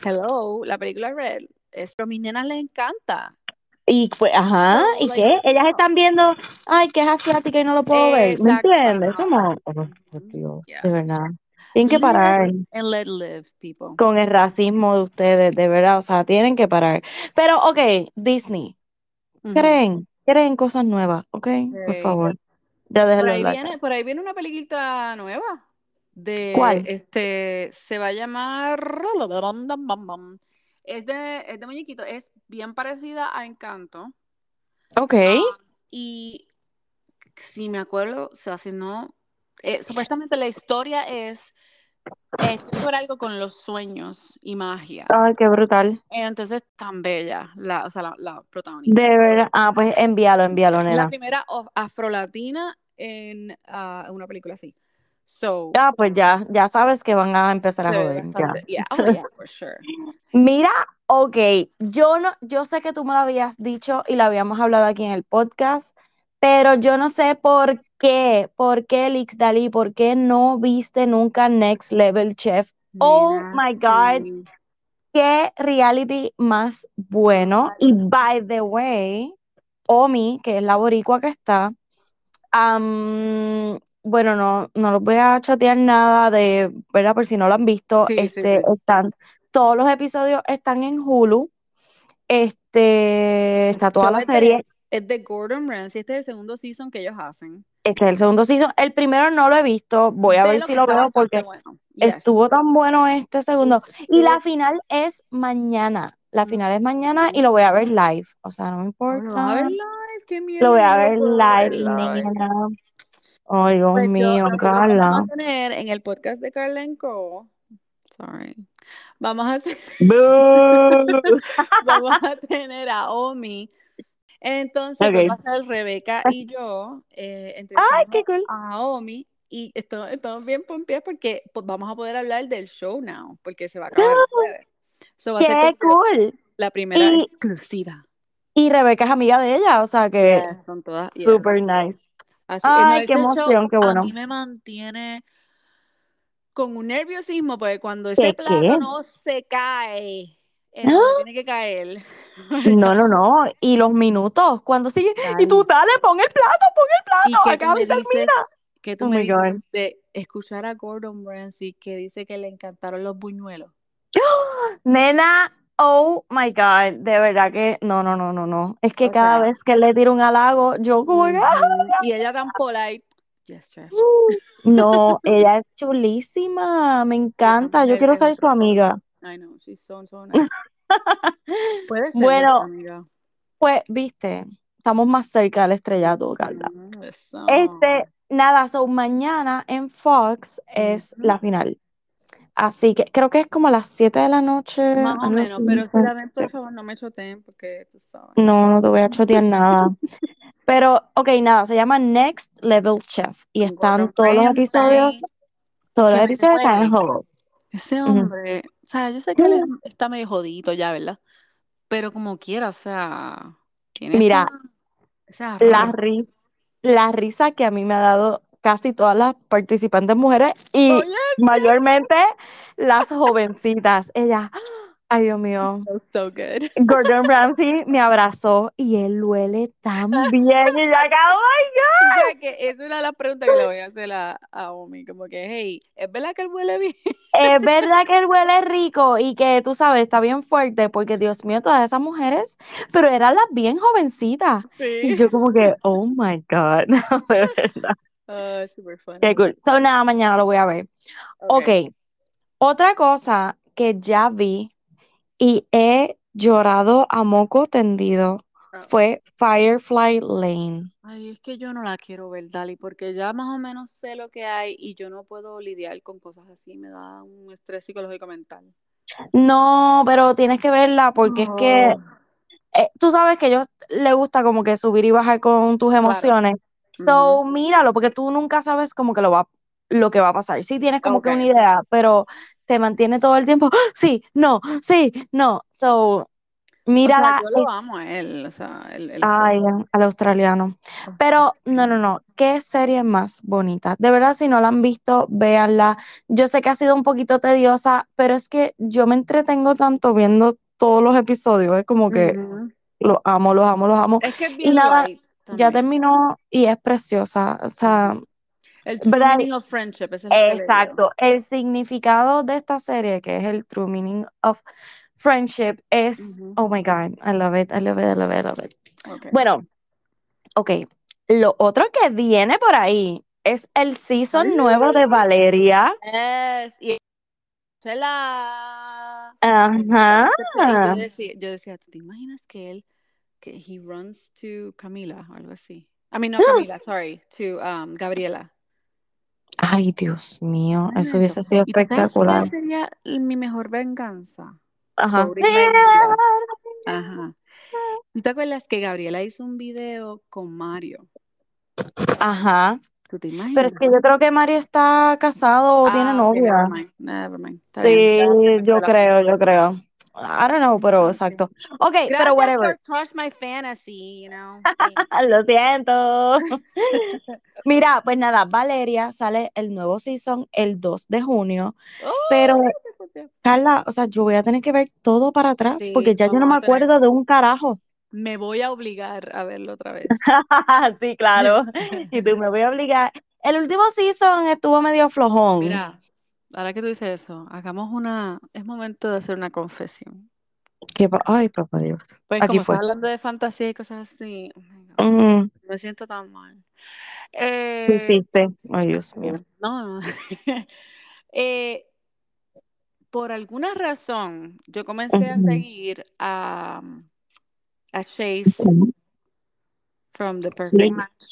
Hello, la película Red. Es, pero a mis nenas les encanta. Y pues, ajá, ¿y like, qué? Ellas están viendo, ay, que es asiática y no lo puedo ver, ¿me entiendes? Como, oh, Ujú, Dios, de yeah. verdad. Tienen que Live parar and let live, people. con el racismo de ustedes, de verdad, o sea, tienen que parar. Pero, ok, Disney, Ujú. creen, creen cosas nuevas, ok, por favor. Ya Por ahí viene, por ahí viene una peliquita nueva de ¿Cuál? este se va a llamar es de, es de muñequito, es bien parecida a Encanto. Ok, Ah, y si me acuerdo, o sea, si no, eh, supuestamente la historia es que ver algo con los sueños y magia. ay, qué brutal. Entonces, tan bella, la, o sea, la, la protagonista. De verdad, ah, pues envíalo, envíalo, La nena. primera of- afrolatina en ah, una película así. So, Ah, pues ya, ya sabes que van a empezar a joder. Yeah, oh yeah, for sure. Mira, ok, yo no, yo sé que tú me lo habías dicho y lo habíamos hablado aquí en el podcast, pero yo no sé por qué, por qué, Lix Dalí, por qué no viste nunca Next Level Chef. Oh my God, sí. qué reality más bueno. Y by the way, Omi, que es la boricua que está, bueno, no, no los voy a chatear nada de, ¿verdad? Por si no lo han visto, Sí, este, sí. están, todos los episodios están en Hulu, este, está toda la es de, serie, es de Gordon Ramsay. Este es el segundo season que ellos hacen. Este es el segundo season, el primero no lo he visto, voy a ver si lo veo porque bueno. Yes. estuvo tan bueno este segundo, y la final es mañana, la final es mañana y lo voy a ver live, o sea, no me Oh, lo vas a ver importa, live, qué mierda. lo voy a ver live, nena, Dios Pues yo, mío, nosotros vamos Carla. a tener en el podcast de Carlenco, sorry, vamos a, vamos a tener a Omi. Entonces, pues Ok. va a ser Rebeca y yo eh, Ay, entrevistando qué cool. a Omi y estamos, estamos bien pompeados porque pues, vamos a poder hablar del show now, porque se va a acabar. So, va a ser Qué cool. la primera Y- exclusiva. Y Rebeca es amiga de ella, o sea que son todas, yes. super nice. Así, eh, no, Ay, qué show emoción, qué a bueno. mí me mantiene con un nerviosismo, porque cuando ¿Qué, ese plato no se cae ¡Ah! tiene que caer. No, no, no. Y los minutos, cuando sigue. Y tú, dale, pon el plato, pon el ¿Y plato. Acaba me termina. ¿Qué tú Oh me dices de escuchar a Gordon Ramsay que dice que le encantaron los buñuelos? Nena, oh my God. De verdad que. No, no, no, no, no. Es que O cada sea, vez que le tiro un halago, yo como que. Y ella tan polite. Yes, chef. No, ella es chulísima. Me encanta. Yo quiero ser su amiga. I know, she's so, so nice. Puede ser Bueno, amiga. Pues, viste, estamos más cerca del estrellato, Carla. Ujú, eso. Este, nada, so mañana en Fox es Ujú. la final. Así que creo que es como a las 7 de la noche, Más o menos, pero si la ven, por favor, no me choteen porque tú sabes. No, no te voy a chotear nada. Pero, ok, nada, se llama Next Level Chef y están todos los episodios, todos los episodios están en Hulu. ese hombre, o sea, yo sé que él es- está medio jodidito ya, ¿verdad? Pero como quiera, o sea, tiene Mira, la, ra- ri- la risa que a mí me ha dado casi todas las participantes mujeres y mayormente las jovencitas. Ella, ay Dios mío, so, so good. Gordon Ramsay me abrazó y él huele tan bien y yo acá, oh O sea, que es una de las preguntas que le voy a hacer a, a Omi, como que, hey, ¿es verdad que él huele bien? Es verdad que él huele rico y que tú sabes, está bien fuerte, porque Dios mío, todas esas mujeres, pero eran las bien jovencitas. Y Sí. yo como que, oh my God, de verdad. Ah, super funny. Qué cool. So, nada, mañana lo voy a ver. Ok, otra cosa que ya vi y he llorado a moco tendido Ah, fue Firefly Lane. Ay, es que yo no la quiero ver, Dali, porque ya más o menos sé lo que hay y yo no puedo lidiar con cosas así, me da un estrés psicológico mental. No, pero tienes que verla porque es que eh, tú sabes que a ellos les gusta como que subir y bajar con tus claro. emociones. So, míralo, porque tú nunca sabes como que lo va, lo que va a pasar. Sí tienes como que una idea, pero te mantiene todo el tiempo, "Ah, sí, no, sí, no. So, O sea, yo lo amo a él, o sea, el, el ay, al australiano. Pero no, no, no, qué serie más bonita. De verdad, si no la han visto, véanla. Yo sé que ha sido un poquito tediosa, pero es que yo me entretengo tanto viendo todos los episodios. Es como que Ujú. los amo, los amo, los amo. Es que es Y bien nada, light ya terminó y es preciosa. O sea, El true meaning of friendship, es. Exacto. El significado de esta serie, que es el true meaning of friendship, es, oh my God, I love it, I love it, I love it, I love it. Ok. Bueno, ok. Lo otro que viene por ahí es el season nuevo de Valeria. Yes, y Chela. Ajá. Y yo decía, yo decía, ¿tú te imaginas que él, que he runs to Camila o algo así? I mean, no Camila, sorry, to um, Gabriela. Ay, Dios mío, eso hubiese sido ¿Y tú sabes cuál espectacular. sería mi mejor venganza? Ajá. Ajá. ¿Tú te acuerdas que Gabriela hizo un video con Mario? Ajá. ¿Tú te imaginas? Pero es que yo creo que Mario está casado o tiene Ah, novia. never mind, never mind. Sí, bien, yo creo, yo creo. I don't know, pero exacto. Ok, Gracias pero whatever. por crush my fantasy, you know. Lo siento. Mira, pues nada, Valeria sale el nuevo season el 2 de junio. Oh, Pero, bien. Carla, o sea, yo voy a tener que ver todo para atrás Sí, porque ya yo no me tener- acuerdo de un carajo. Me voy a obligar a verlo otra vez. Sí, claro. Y tú me voy a obligar. El último season estuvo medio flojón. Mira, ahora que tú dices eso, hagamos una. Es momento de hacer una confesión. Que Ay, papá Dios. Pues Aquí como fue. estás hablando de fantasía y cosas así, oh Mm, me siento tan mal. ¿Qué Eh, hiciste? Ay, Dios mío. no, no. Eh, por alguna razón, yo comencé a Ujú. seguir a, a Chase from The Perfect. Match.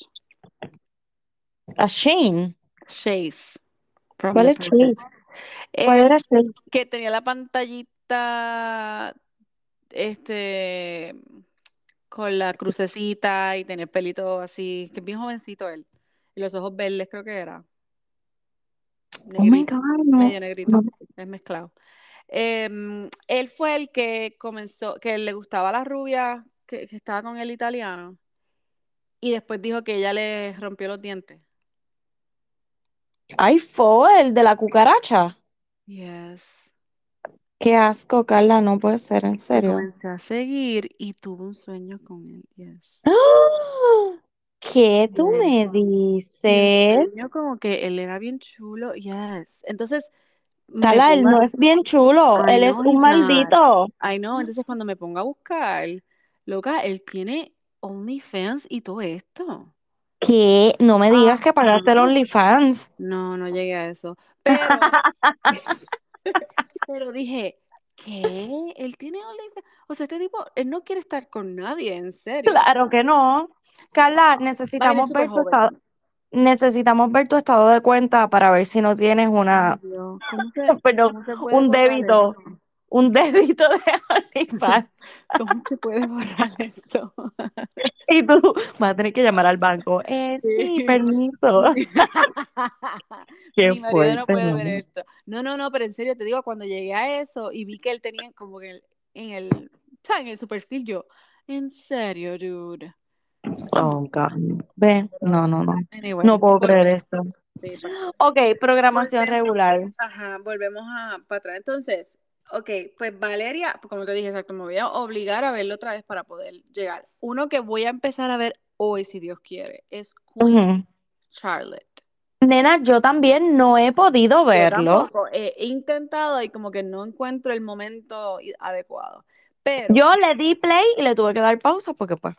A Shane. Chase. From ¿Cuál The es Perfect. Chase? ¿Cuál Él era Chase? que tenía la pantallita, este, con la crucecita y tenía el pelito así, que es bien jovencito él. Y los ojos verdes creo que era. Oh my God, no. medio negrito, no. es mezclado. Em, él fue el que comenzó, que le gustaba la rubia que, que estaba con el italiano y después dijo que ella le rompió los dientes. Ay, fue el de la cucaracha. Yes. Qué asco, Carla, no puede ser, en serio. comencé a seguir y tuve un sueño con él. Yes. ¡Ah! ¿Qué tú me dices? sueño como que él era bien chulo. Yes. Entonces Carla, él no es bien chulo, I él es un maldito. I know. Entonces cuando me pongo a buscar, loca, él tiene OnlyFans y todo esto. ¿Qué? No me digas que pagaste el. OnlyFans. No, no llegué a eso. Pero, pero dije, ¿qué? Él tiene OnlyFans. O sea, este tipo, él no quiere estar con nadie, en serio. Claro que no. Carla, necesitamos ver tu estado, necesitamos ver tu estado de cuenta para ver si no tienes una, Dios, ¿cómo se, perdón, cómo se puede un débito, eso? un débito de OnlyFans. ¿Cómo se puede borrar eso? Y tú vas a tener que llamar al banco. Eh, sí, Sí. permiso. Qué Mi marido no puede ver esto. No, no, no, pero en serio te digo, cuando llegué a eso y vi que él tenía como que el- en el, ¿sabes? en el su perfil, yo, en serio, dude. Oh, God. Ve, no, no, no. Anyway, No puedo creer esto. Ok, programación Volvemos. regular. Ajá, volvemos a para atrás. Entonces, ok, pues Valeria, como te dije, exacto, me voy a obligar a verlo otra vez para poder llegar. Uno que voy a empezar a ver hoy, si Dios quiere, es Queen. Charlotte. Nena, yo también no he podido verlo. he he intentado y como que no encuentro el momento adecuado. Pero, Yo le di play y le tuve que dar pausa porque pues.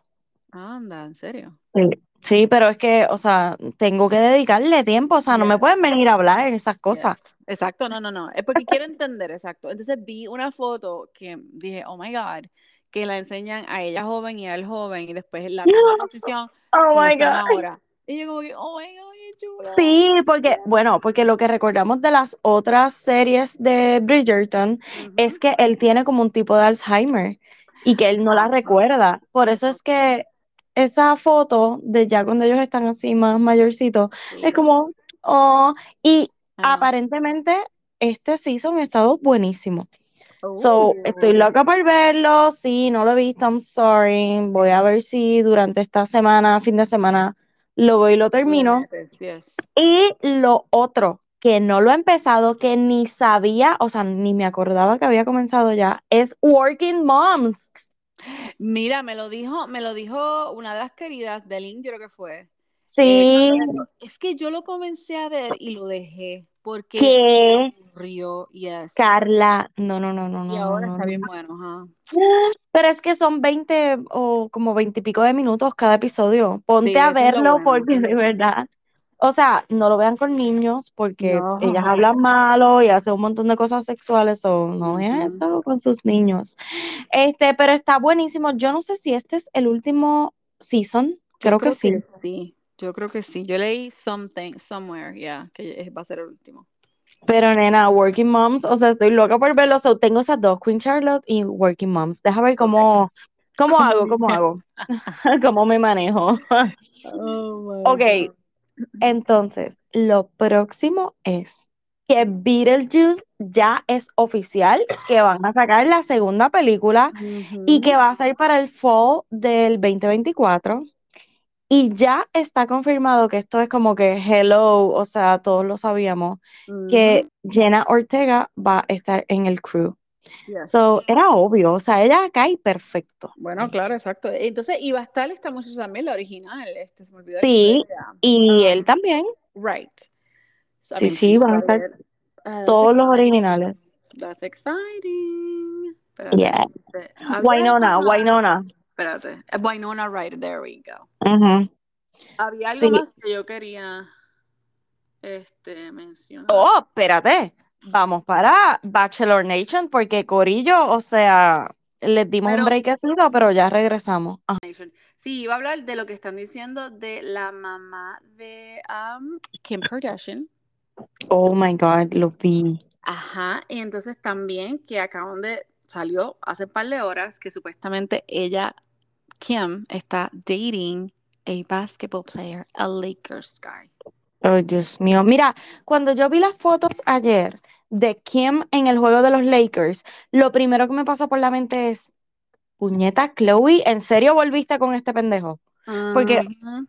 Anda, en serio. Sí, sí, pero es que, o sea, tengo que dedicarle tiempo, o sea, no me pueden venir a hablar esas cosas. Exacto, no, no, no. Es porque quiero entender, exacto. Entonces vi una foto que dije, oh my God, que la enseñan a ella joven y a él joven y después en la misma posición Oh my God. ahora. Y yo como que, oh my God, qué. Sí, porque, bueno, porque lo que recordamos de las otras series de Bridgerton es que él tiene como un tipo de Alzheimer y que él no la recuerda. Por eso es que esa foto de ya cuando ellos están así más mayorcitos, es como, oh, y aparentemente este season ha estado buenísimo. So, Oh. estoy loca por verlo. Sí, no lo he visto, I'm sorry. Voy a ver si durante esta semana, fin de semana, lo voy y lo termino. yes. Y lo otro, que no lo he empezado, que ni sabía, o sea, ni me acordaba que había comenzado ya, es Working Moms. Mira, me lo dijo, me lo dijo una de las queridas de Lynn, yo creo que fue. Eh, Sí, es que yo lo comencé a ver y lo dejé porque que aburrió, yes. Carla, no, no, no, no, Y no, ahora no, está no. bien bueno, ajá. Pero es que son 20 o como 20 y pico de minutos cada episodio. Ponte Sí, a verlo bueno. porque de verdad, o sea, no lo vean con niños porque No. ellas hablan malo y hacen un montón de cosas sexuales o no vean eso con sus niños. Este, pero está buenísimo. Yo no sé si este es el último season, Yo creo que sí. sí. Yo creo que sí. Yo leí something, somewhere, yeah, que va a ser el último. Pero nena, Working Moms, o sea, estoy loca por verlo. So, tengo esas dos, Queen Charlotte y Working Moms. Deja ver cómo, cómo hago, cómo hago, cómo me manejo. Oh Ok. Entonces, lo próximo es que Beetlejuice ya es oficial, que van a sacar la segunda película y que va a ser para el fall del 2024. Y ya está confirmado que esto es como que hello, o sea, todos lo sabíamos, que Jenna Ortega va a estar en el crew. Yes. So, era obvio, o sea, ella cae perfecto. Bueno, claro, exacto. Entonces, iba a estar esta muchacha también, la original. Este, se me Sí, y Ah, él también. Right. So, I Sí, mean, sí, van a estar. Ah, todos los originales. That's exciting. Espérate, Yeah. Winona. Winona. Espérate. Winona Ryder, there we go. Había algo Sí. más que yo quería este, mencionar. Oh, espérate. Vamos para Bachelor Nation, porque Corillo, o sea, les dimos un Pero- breakcito, pero ya regresamos. Ajá. Sí, iba a hablar de lo que están diciendo de la mamá de um, Kim Kardashian. Oh my God, lo vi. Ajá, y entonces también que acaban de, salió hace un par de horas que supuestamente ella, Kim, está dating a basketball player, a Lakers guy. Oh, Dios mío. Mira, cuando yo vi las fotos ayer de Kim en el juego de los Lakers, lo primero que me pasó por la mente es, puñeta, Chloe, ¿en serio volviste con este pendejo? Porque,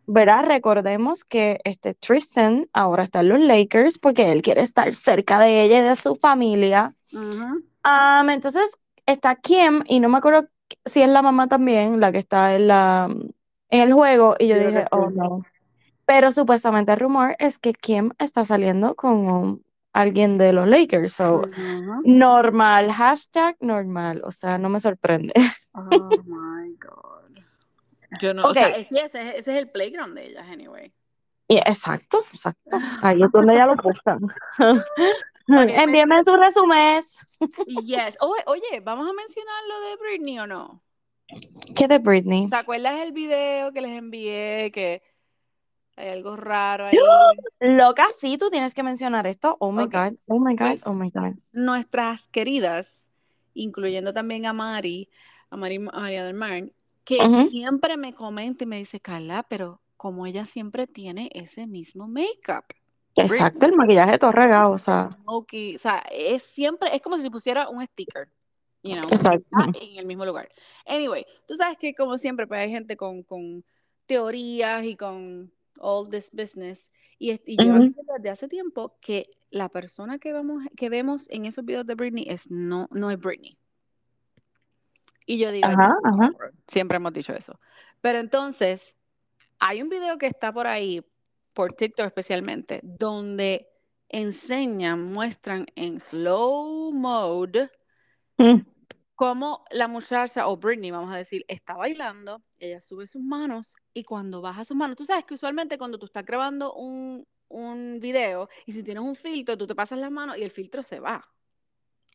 ¿verdad? Recordemos que este Tristan ahora está en los Lakers porque él quiere estar cerca de ella y de su familia. entonces está Kim y no me acuerdo si es la mamá también la que está en la en el juego y yo Creo dije, oh no. Pero supuestamente el rumor es que Kim está saliendo con alguien de los Lakers, so normal, hashtag normal, o sea, no me sorprende. Oh my God. Yo no, o Ok. sea, ese, es- ese es el playground de ellas, anyway. Y exacto, exacto. Ahí es donde ya lo buscan. pues, Envíenme sus resúmenes. Yes. Oye, oye, ¿vamos a mencionar lo de Britney o no? ¿Qué de Britney? ¿Te acuerdas el video que les envié? Que hay algo raro ahí. Loca, sí, tú tienes que mencionar esto. Oh my Ok. God, oh my God, Pues- oh my God. Nuestras queridas, incluyendo también a Mari, a Mari María del Mar, que siempre me comenta y me dice, Carla, pero como ella siempre tiene ese mismo make-up. Exacto, el maquillaje todo regado, o sea, Smokey, o sea, es siempre, es como si pusiera un sticker, you know, en el mismo lugar. Anyway, tú sabes que como siempre, pues hay gente con, con teorías y con all this business. Y, y Ujú. diciendo desde hace tiempo que la persona que vamos, que vemos en esos videos de Britney es no, no es Britney. Y yo digo, siempre hemos dicho eso. Pero entonces, hay un video que está por ahí, por TikTok especialmente, donde enseñan, muestran en slow mode Mm, cómo la muchacha, o Britney, vamos a decir, está bailando, ella sube sus manos y cuando baja sus manos, tú sabes que usualmente cuando tú estás grabando un, un video y si tienes un filtro, tú te pasas las manos y el filtro se va,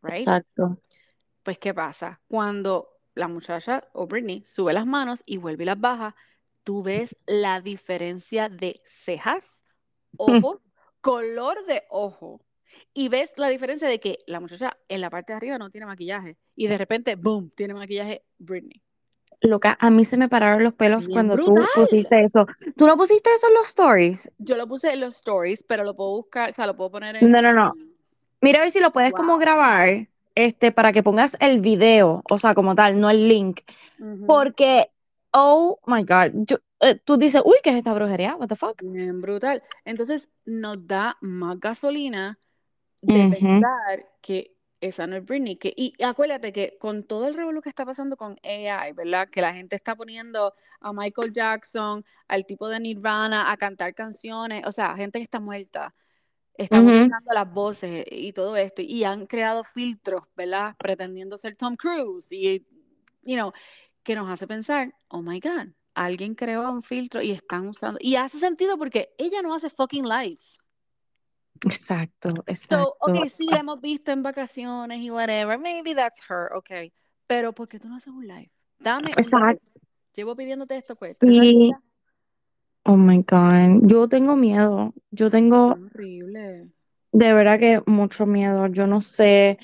right? Exacto. Pues, ¿qué pasa? Cuando la muchacha o Britney sube las manos y vuelve y las baja, tú ves la diferencia de cejas, ojo, color de ojo. Y ves la diferencia de que la muchacha en la parte de arriba no tiene maquillaje y de repente, boom, tiene maquillaje Britney. Loca, a mí se me pararon los pelos Bien cuando brutal. tú pusiste eso. ¿Tú no pusiste eso en los stories? Yo lo puse en los stories, pero lo puedo buscar, o sea, lo puedo poner en... No, no, no. Mira a ver si lo puedes como Wow. grabar, este, para que pongas el video, o sea, como tal, no el link. Ujú. Porque, oh my God, yo- eh, tú dices, uy, ¿qué es esta brujería? What the fuck? Bien brutal. Entonces nos da más gasolina de pensar que esa no es Britney. Que, y acuérdate que con todo el revuelo que está pasando con AI, ¿verdad? Que la gente está poniendo a Michael Jackson, al tipo de Nirvana, a cantar canciones, o sea, gente que está muerta. Estamos Ujú. usando las voces y todo esto, y han creado filtros, ¿verdad? Pretendiendo ser Tom Cruise, y, you know, que nos hace pensar, oh my God, alguien creó un filtro y están usando, y hace sentido porque ella no hace fucking lives. Exacto, So, exacto. ok, sí, la hemos visto en vacaciones y whatever, maybe that's her, ok. Pero ¿por qué tú no haces un live? Dame un. Exacto. Llevo pidiéndote esto, pues, Sí. Oh my God. Yo tengo miedo. Yo tengo horrible. de verdad que mucho miedo. Yo no sé.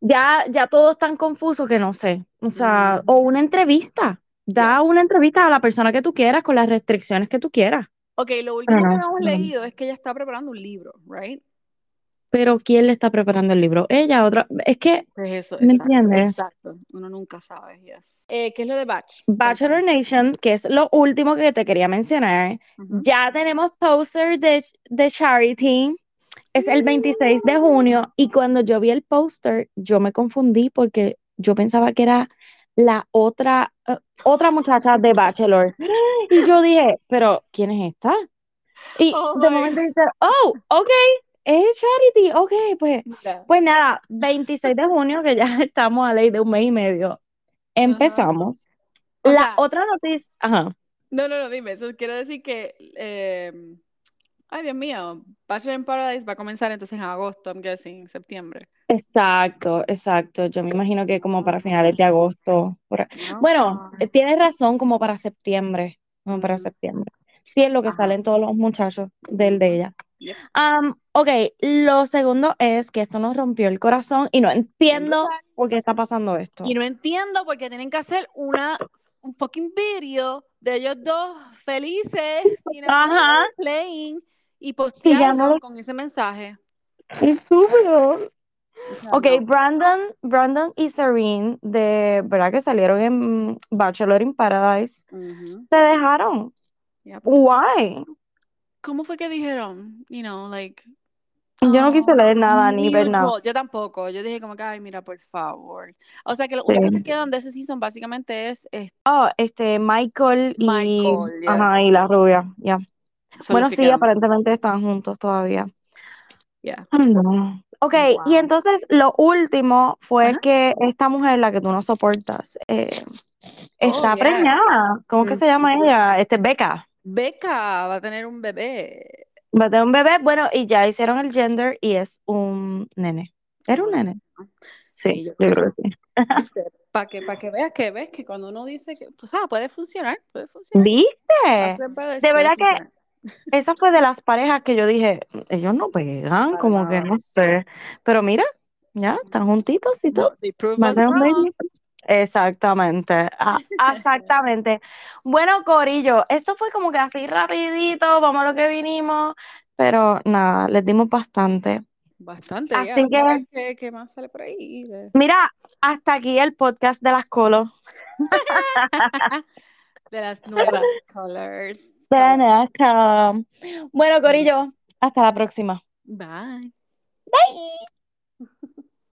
Ya, ya todo es tan confuso que no sé. O sea, o una entrevista. Da una entrevista a la persona que tú quieras con las restricciones que tú quieras. Ok, lo último que no, hemos no. leído es que ella está preparando un libro, right? Pero ¿quién le está preparando el libro? Ella, otra. Es que, Pues eso, ¿me exacto, entiendes? exacto. Uno nunca sabe, yes. Eh, ¿qué es lo de Batch? Bachelor. Nation, que es lo último que te quería mencionar. Ya tenemos póster de, de Charity. Es el 26 de junio. Y cuando yo vi el póster, yo me confundí porque yo pensaba que era la otra, eh, otra muchacha de Bachelor. Y yo dije, pero ¿quién es esta? Y Oh de momento dice, oh, ok, es Charity, ok, pues, pues nada, 26 de junio, que ya estamos a ley de un mes y medio, empezamos. La sea, otra noticia, ajá, no, no, no, dime, eso quiero decir que, eh, ay, Dios mío, Bachelor in Paradise va a comenzar entonces en agosto, I'm guessing, septiembre. Exacto, exacto. Yo me imagino que como para finales de agosto. por. Bueno, tienes razón, como para septiembre, como para septiembre. Sí, es lo que Ajá. salen todos los muchachos del de ella. Am, ok, lo segundo es que esto nos rompió el corazón y no entiendo por qué está pasando esto. Y no entiendo por qué tienen que hacer una, un fucking video de ellos dos felices, know, Ajá, playing, y sí, ya no postearlo con ese mensaje. estúpido. Ok. Brandon, Brandon y Serene, de verdad que salieron en Bachelor in Paradise, se dejaron. Yep. Why? ¿Cómo fue que dijeron? You know, like, Yo no quise oh, leer nada ni ver nada. Yo tampoco. Yo dije como que, ay, mira, por favor. O sea, que lo único que quedan de ese season básicamente es, es Oh, este, Michael y, ajá, y la rubia, ya. Bueno, sí, quedan. aparentemente están juntos todavía. Yeah. No. Ok, y entonces lo último fue Ajá. que esta mujer, la que tú no soportas, eh, Oh, está yes. preñada. ¿Cómo que se llama ella? Este, Becca. Becca va a tener un bebé. Va a tener un bebé, bueno, y ya hicieron el gender y es un nene. ¿Era un Oh, nene? sí, Sí, yo yo creo que que sí. Para que, para que veas que ves que cuando uno dice que, pues, ah, puede funcionar, puede funcionar. ¿Viste? De verdad que. Esa fue de las parejas que yo dije, ellos no pegan, como que no sé. Pero mira, ya están juntitos y todo. No. Exactamente, ah, exactamente. Bueno, Corillo, esto fue como que así rapidito, vamos a lo que vinimos, pero nada, les dimos bastante. Bastante, Así ya. Que, más sale por ahí. mira, hasta aquí el podcast de las colos. De las nuevas colors. Bueno, Corillo, hasta la próxima. Bye. Bye.